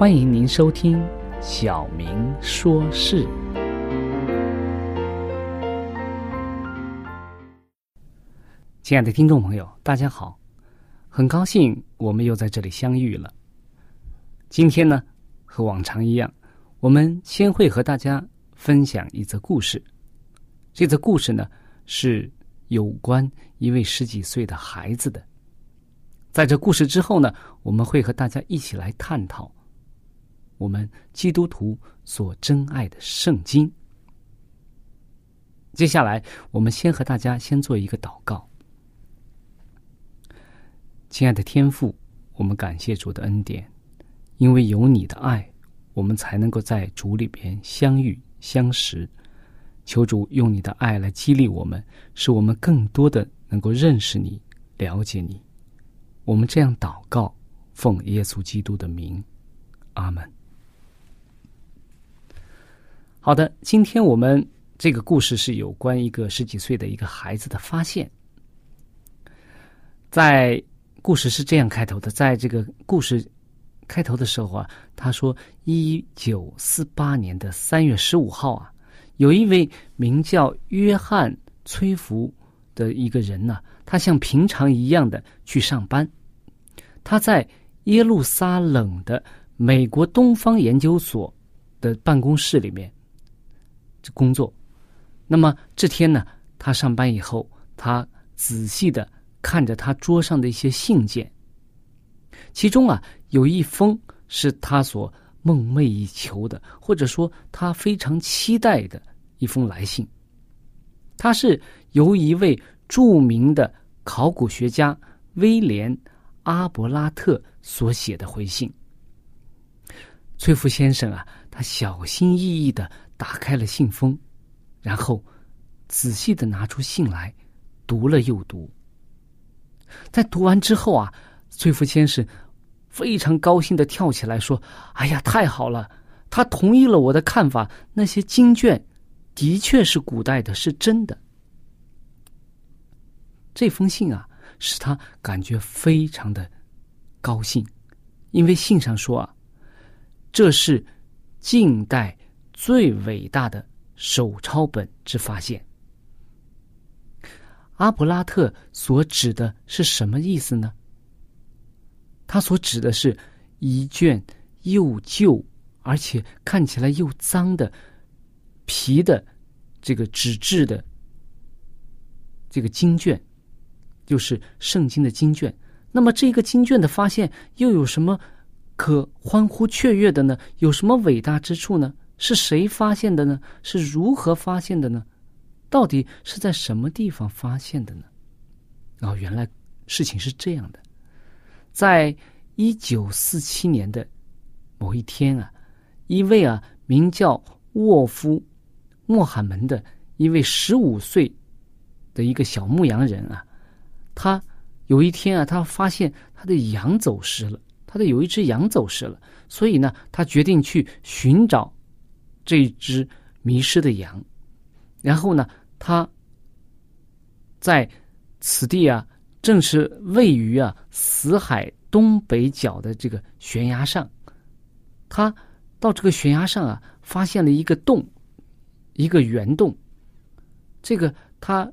欢迎您收听《小明说事》。亲爱的听众朋友，大家好，很高兴我们又在这里相遇了。今天呢，和往常一样，我们先会和大家分享一则故事。这则故事呢，是有关一位十几岁的孩子的。在这故事之后呢，我们会和大家一起来探讨。我们基督徒所珍爱的圣经。接下来，我们先和大家先做一个祷告。亲爱的天父，我们感谢主的恩典，因为有你的爱，我们才能够在主里边相遇相识。求主用你的爱来激励我们，使我们更多的能够认识你、了解你。我们这样祷告，奉耶稣基督的名，阿门。好的，今天我们这个故事是有关一个十几岁的一个孩子的发现。在故事是这样开头的，在这个故事开头的时候啊，他说：一九四八年的三月十五号啊，有一位名叫约翰·崔福的一个人呢，他像平常一样的去上班。他在耶路撒冷的美国东方研究所的办公室里面。这工作，那么这天呢，他上班以后，他仔细的看着他桌上的一些信件，其中啊有一封是他所梦寐以求的，或者说他非常期待的一封来信。他是由一位著名的考古学家威廉·阿伯拉特所写的回信。崔福先生啊，他小心翼翼的。打开了信封，然后仔细的拿出信来，读了又读。在读完之后啊，崔福先生非常高兴的跳起来说：“哎呀，太好了！他同意了我的看法，那些经卷的确是古代的，是真的。”这封信啊，使他感觉非常的高兴，因为信上说啊，这是近代。最伟大的手抄本之发现，阿布拉特所指的是什么意思呢？他所指的是一卷又旧而且看起来又脏的皮的这个纸质的这个经卷，就是圣经的经卷。那么这个经卷的发现又有什么可欢呼雀跃的呢？有什么伟大之处呢？是谁发现的呢？是如何发现的呢？到底是在什么地方发现的呢？哦，原来事情是这样的，在一九四七年的某一天啊，一位啊名叫沃夫·莫罕门的一位十五岁的一个小牧羊人啊，他有一天啊，他发现他的羊走失了，他的有一只羊走失了，所以呢，他决定去寻找这只迷失的羊，然后呢，他在。此地啊，正是位于啊死海东北角的这个悬崖上。他到这个悬崖上啊，发现了一个洞，一个圆洞。这个他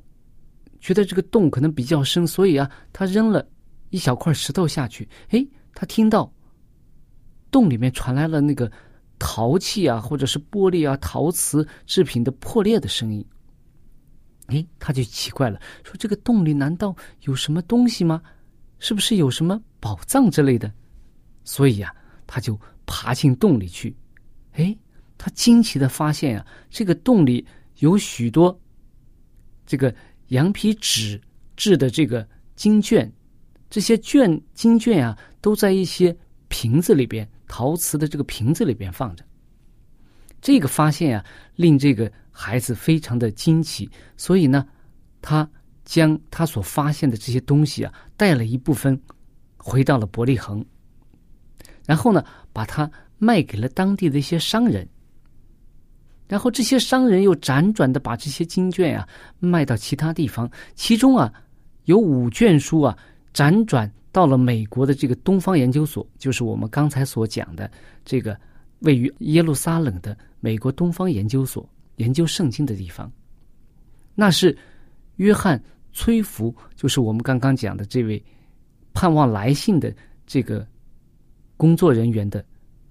觉得这个洞可能比较深，所以啊，他扔了一小块石头下去。哎，他听到洞里面传来了那个陶器啊，或者是玻璃啊、陶瓷制品的破裂的声音。哎，他就奇怪了，说：“这个洞里难道有什么东西吗？是不是有什么宝藏之类的？”所以呀，他就爬进洞里去。哎，他惊奇的发现呀，这个洞里有许多这个羊皮纸制的这个经卷，这些卷经卷啊，都在一些瓶子里边，陶瓷的这个瓶子里边放着。这个发现啊，令这个。孩子非常的惊奇，所以呢，他将他所发现的这些东西啊，带了一部分回到了伯利恒，然后呢，把它卖给了当地的一些商人，然后这些商人又辗转的把这些经卷啊卖到其他地方，其中啊有五卷书啊辗转到了美国的这个东方研究所，就是我们刚才所讲的这个位于耶路撒冷的美国东方研究所。研究圣经的地方，那是约翰·崔福，就是我们刚刚讲的这位盼望来信的这个工作人员的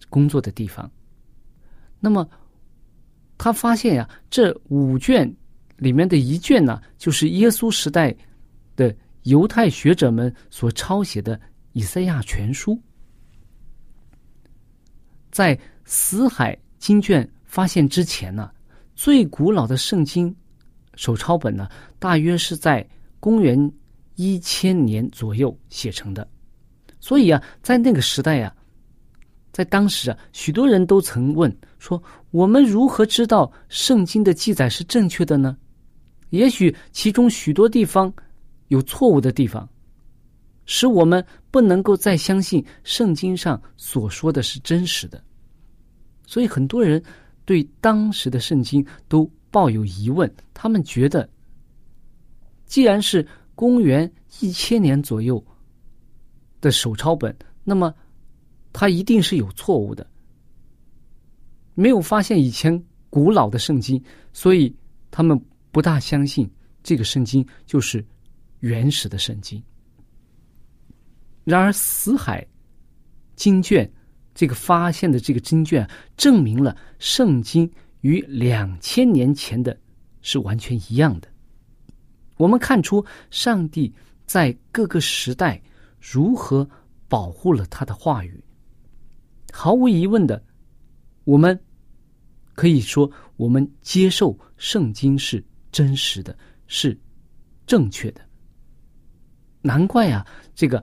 工作的地方。那么，他发现呀，这五卷里面的一卷呢，就是耶稣时代犹太学者们所抄写的以赛亚全书。在死海经卷发现之前呢。最古老的圣经手抄本呢，大约是在公元一千年左右写成的。所以啊，在那个时代呀，在当时啊，许多人都曾问说：“我们如何知道圣经的记载是正确的呢？也许其中许多地方有错误的地方，使我们不能够再相信圣经上所说的是真实的。”所以很多人。对当时的圣经都抱有疑问，他们觉得，既然是公元一千年左右的手抄本，那么它一定是有错误的，没有发现以前古老的圣经，所以他们不大相信这个圣经就是原始的圣经。然而，死海经卷。这个发现的这个经卷，证明了圣经与两千年前的是完全一样的。我们看出上帝在各个时代如何保护了他的话语。毫无疑问的，我们可以说，我们接受圣经是真实的，是正确的。难怪啊，这个。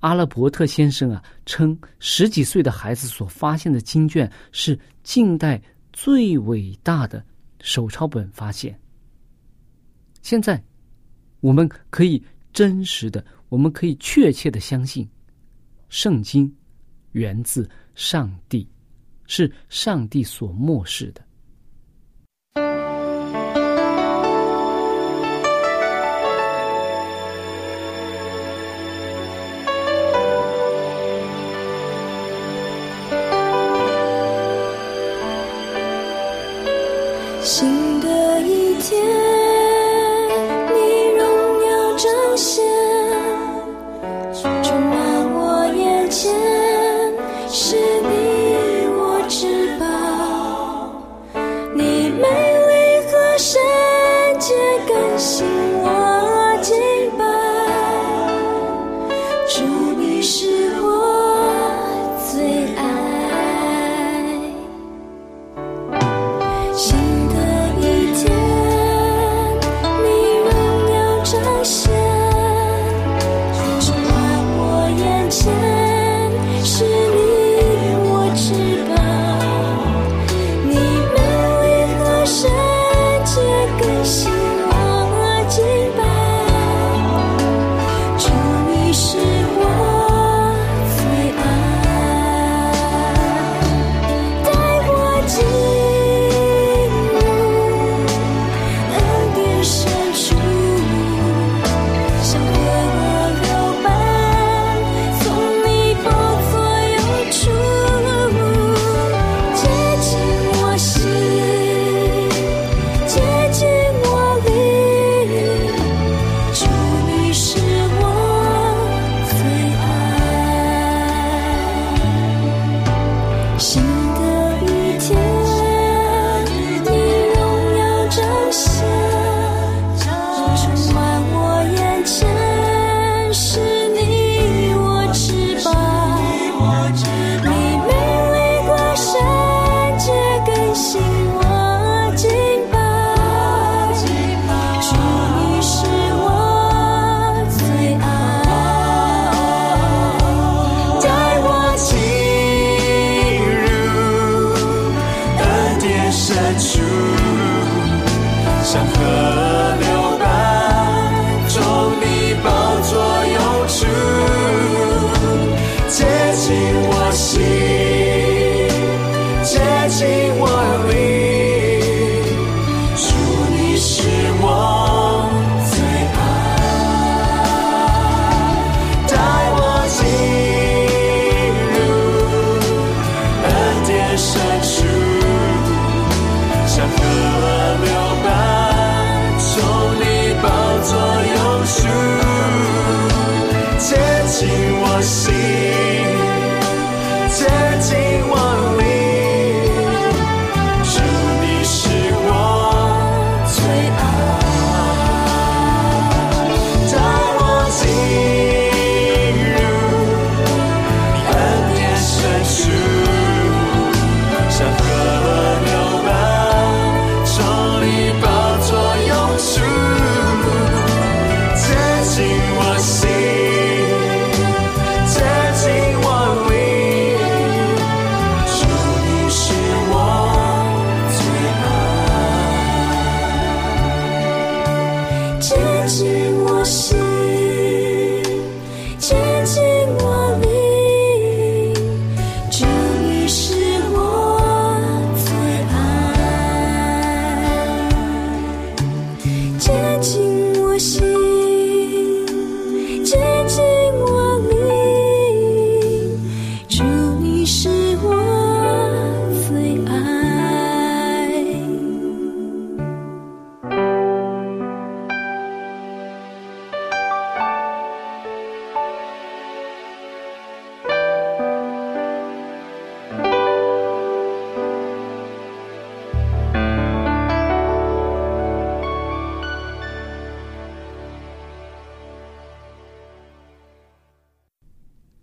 阿拉伯特先生啊，称十几岁的孩子所发现的经卷是近代最伟大的手抄本发现。现在，我们可以真实的，我们可以确切的相信，圣经源自上帝，是上帝所漠视的。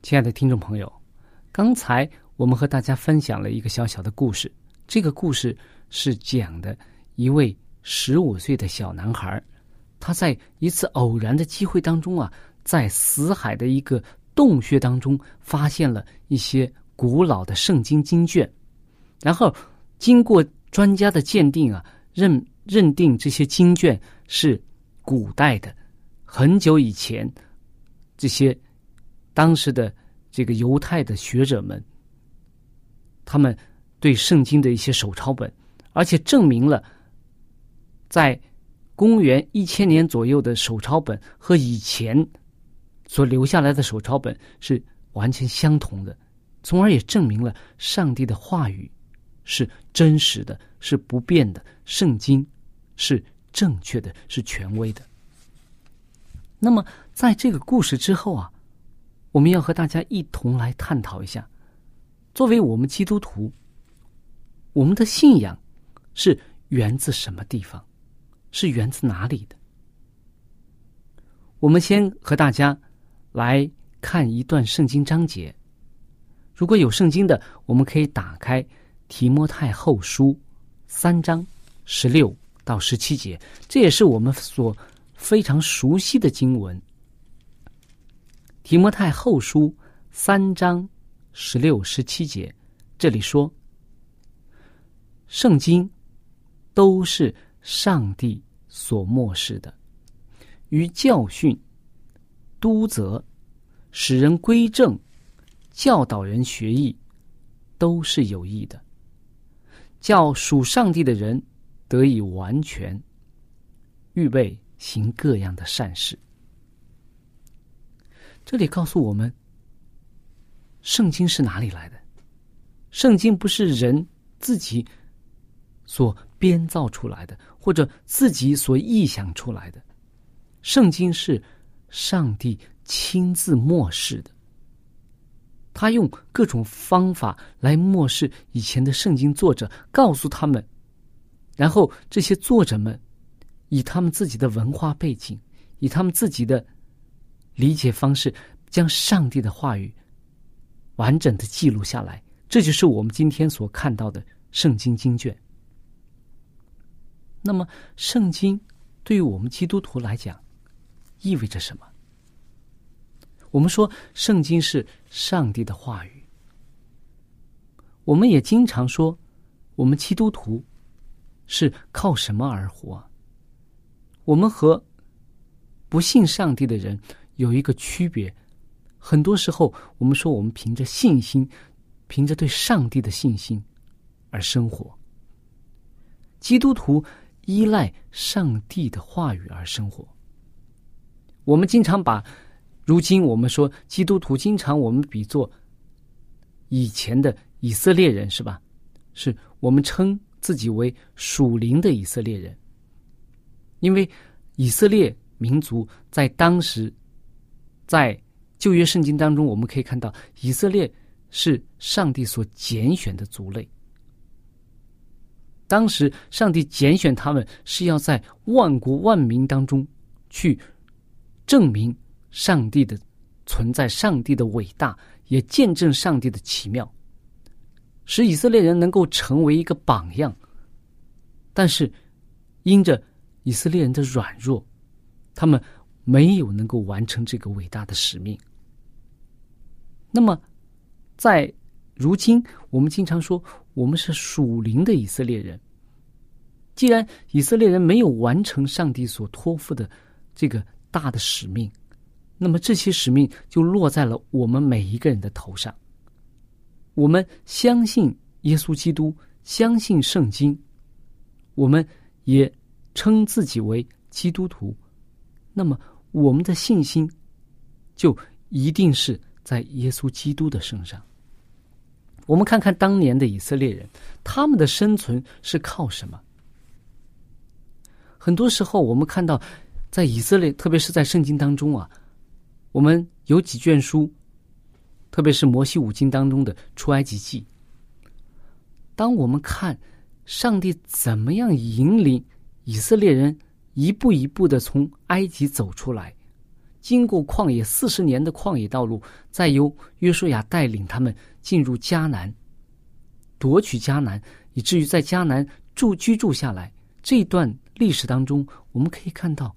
亲爱的听众朋友，刚才我们和大家分享了一个小小的故事。这个故事是讲的一位十五岁的小男孩，他在一次偶然的机会当中啊，在死海的一个洞穴当中发现了一些古老的圣经经卷，然后经过专家的鉴定啊，认认定这些经卷是古代的，很久以前这些。当时的这个犹太的学者们，他们对圣经的一些手抄本，而且证明了，在公元一千年左右的手抄本和以前所留下来的手抄本是完全相同的，从而也证明了上帝的话语是真实的，是不变的，圣经是正确的，是权威的。那么，在这个故事之后啊。我们要和大家一同来探讨一下，作为我们基督徒，我们的信仰是源自什么地方？是源自哪里的？我们先和大家来看一段圣经章节。如果有圣经的，我们可以打开《提摩太后书》三章十六到十七节，这也是我们所非常熟悉的经文。提摩太后书三章十六、十七节，这里说：“圣经都是上帝所漠视的，于教训、督责、使人归正、教导人学艺，都是有益的，叫属上帝的人得以完全，预备行各样的善事。”这里告诉我们，圣经是哪里来的？圣经不是人自己所编造出来的，或者自己所臆想出来的。圣经是上帝亲自漠视的。他用各种方法来漠视以前的圣经作者，告诉他们，然后这些作者们以他们自己的文化背景，以他们自己的。理解方式，将上帝的话语完整的记录下来，这就是我们今天所看到的圣经经卷。那么，圣经对于我们基督徒来讲意味着什么？我们说，圣经是上帝的话语。我们也经常说，我们基督徒是靠什么而活？我们和不信上帝的人。有一个区别，很多时候我们说我们凭着信心，凭着对上帝的信心而生活。基督徒依赖上帝的话语而生活。我们经常把如今我们说基督徒，经常我们比作以前的以色列人，是吧？是我们称自己为属灵的以色列人，因为以色列民族在当时。在旧约圣经当中，我们可以看到以色列是上帝所拣选的族类。当时上帝拣选他们是要在万国万民当中去证明上帝的存在、上帝的伟大，也见证上帝的奇妙，使以色列人能够成为一个榜样。但是因着以色列人的软弱，他们。没有能够完成这个伟大的使命。那么，在如今，我们经常说我们是属灵的以色列人。既然以色列人没有完成上帝所托付的这个大的使命，那么这些使命就落在了我们每一个人的头上。我们相信耶稣基督，相信圣经，我们也称自己为基督徒。那么。我们的信心，就一定是在耶稣基督的身上。我们看看当年的以色列人，他们的生存是靠什么？很多时候，我们看到在以色列，特别是在圣经当中啊，我们有几卷书，特别是摩西五经当中的出埃及记。当我们看上帝怎么样引领以色列人。一步一步的从埃及走出来，经过旷野四十年的旷野道路，再由约书亚带领他们进入迦南，夺取迦南，以至于在迦南住居住下来。这段历史当中，我们可以看到，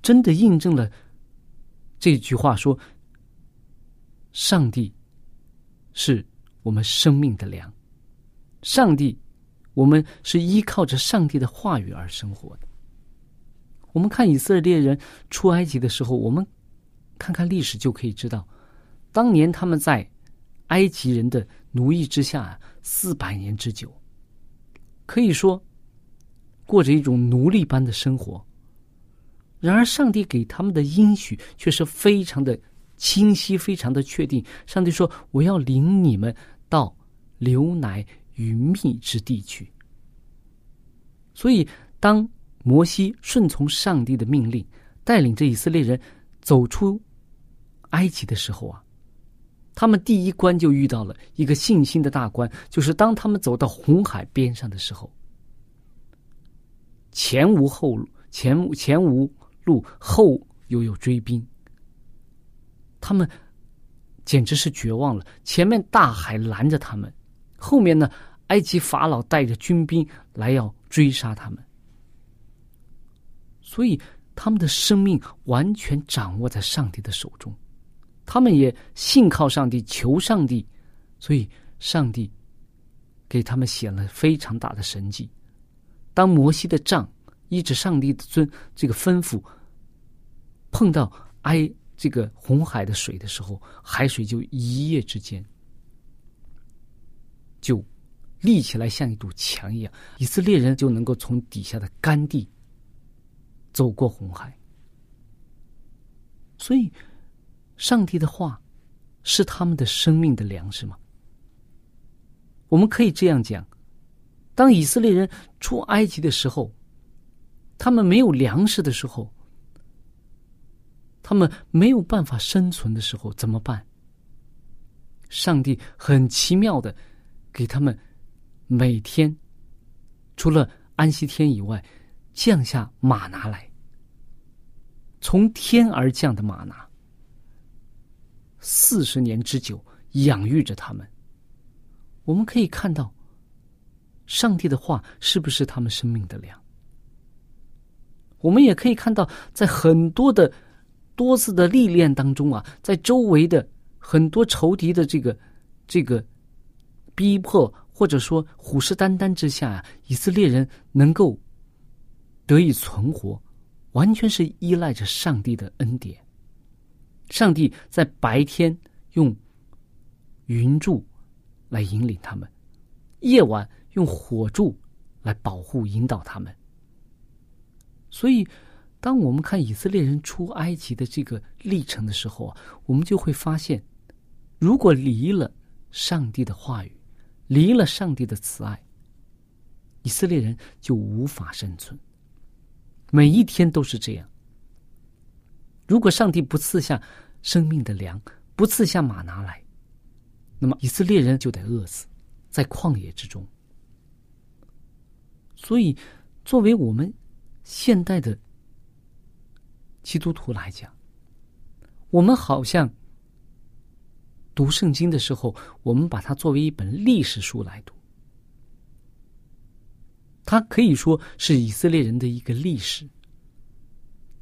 真的印证了这句话：说，上帝是我们生命的粮，上帝，我们是依靠着上帝的话语而生活的。我们看以色列人出埃及的时候，我们看看历史就可以知道，当年他们在埃及人的奴役之下四百年之久，可以说过着一种奴隶般的生活。然而，上帝给他们的应许却是非常的清晰，非常的确定。上帝说：“我要领你们到流奶与蜜之地去。”所以，当摩西顺从上帝的命令，带领着以色列人走出埃及的时候啊，他们第一关就遇到了一个信心的大关，就是当他们走到红海边上的时候，前无后路，前前无路，后又有追兵，他们简直是绝望了。前面大海拦着他们，后面呢，埃及法老带着军兵来要追杀他们。所以，他们的生命完全掌握在上帝的手中，他们也信靠上帝，求上帝，所以上帝给他们显了非常大的神迹。当摩西的杖依着上帝的尊这个吩咐，碰到埃这个红海的水的时候，海水就一夜之间就立起来，像一堵墙一样，以色列人就能够从底下的干地走过红海。所以。上帝的话是他们的生命的粮食吗？我们可以这样讲：当以色列人出埃及的时候，他们没有粮食的时候，他们没有办法生存的时候，怎么办？上帝很奇妙的给他们每天除了安息天以外，降下马拿来，从天而降的马拿。四十年之久，养育着他们。我们可以看到，上帝的话是不是他们生命的粮？我们也可以看到，在很多的多次的历练当中啊，在周围的很多仇敌的这个这个逼迫，或者说虎视眈眈之下啊，以色列人能够得以存活，完全是依赖着上帝的恩典。上帝在白天用云柱来引领他们，夜晚用火柱来保护引导他们。所以，当我们看以色列人出埃及的这个历程的时候啊，我们就会发现，如果离了上帝的话语，离了上帝的慈爱，以色列人就无法生存。每一天都是这样。如果上帝不赐下生命的粮，不赐下马拿来，那么以色列人就得饿死在旷野之中。所以，作为我们现代的基督徒来讲，我们好像读圣经的时候，我们把它作为一本历史书来读，它可以说是以色列人的一个历史。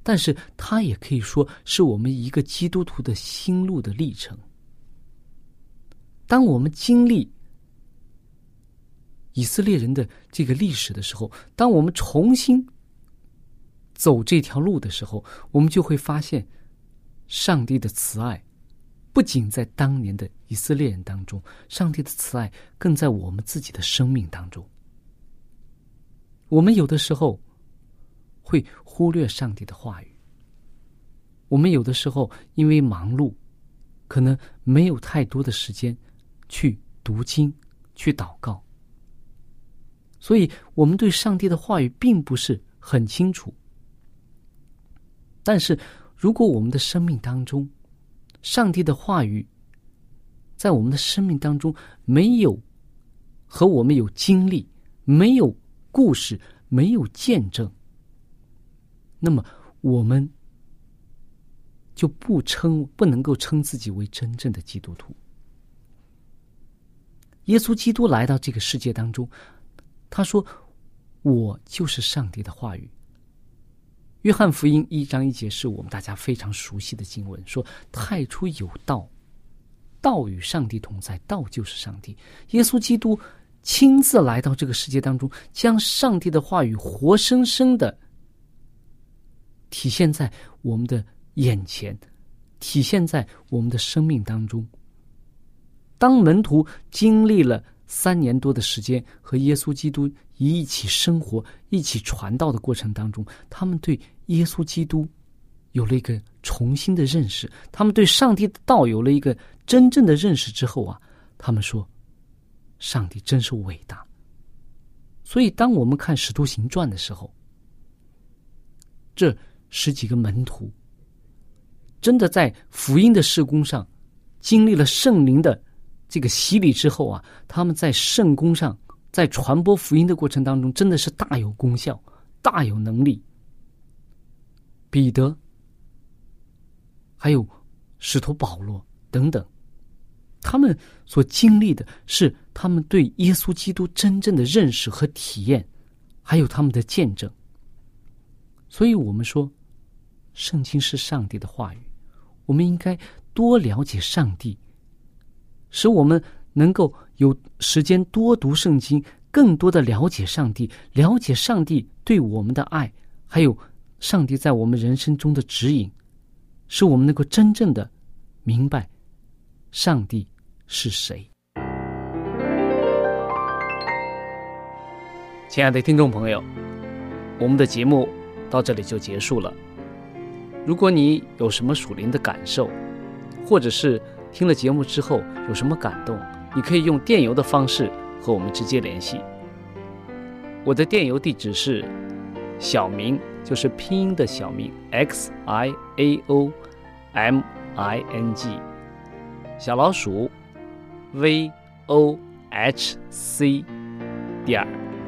但是，他也可以说是我们一个基督徒的心路的历程。当我们经历以色列人的这个历史的时候，当我们重新走这条路的时候，我们就会发现，上帝的慈爱不仅在当年的以色列人当中，上帝的慈爱更在我们自己的生命当中。我们有的时候。会忽略上帝的话语。我们有的时候因为忙碌，可能没有太多的时间去读经、去祷告，所以我们对上帝的话语并不是很清楚。但是，如果我们的生命当中，上帝的话语在我们的生命当中没有和我们有经历、没有故事、没有见证。那么，我们就不称不能够称自己为真正的基督徒。耶稣基督来到这个世界当中，他说：“我就是上帝的话语。”约翰福音一章一节是我们大家非常熟悉的经文，说：“太初有道，道与上帝同在，道就是上帝。”耶稣基督亲自来到这个世界当中，将上帝的话语活生生的。体现在我们的眼前，体现在我们的生命当中。当门徒经历了三年多的时间和耶稣基督一起生活、一起传道的过程当中，他们对耶稣基督有了一个重新的认识，他们对上帝的道有了一个真正的认识之后啊，他们说：“上帝真是伟大。”所以，当我们看《使徒行传》的时候，这。十几个门徒，真的在福音的事工上经历了圣灵的这个洗礼之后啊，他们在圣功上，在传播福音的过程当中，真的是大有功效，大有能力。彼得，还有使徒保罗等等，他们所经历的是他们对耶稣基督真正的认识和体验，还有他们的见证。所以我们说。圣经是上帝的话语，我们应该多了解上帝，使我们能够有时间多读圣经，更多的了解上帝，了解上帝对我们的爱，还有上帝在我们人生中的指引，使我们能够真正的明白上帝是谁。亲爱的听众朋友，我们的节目到这里就结束了。如果你有什么属灵的感受，或者是听了节目之后有什么感动，你可以用电邮的方式和我们直接联系。我的电邮地址是小明，就是拼音的小明 x i a o m i n g，小老鼠 v o h c 点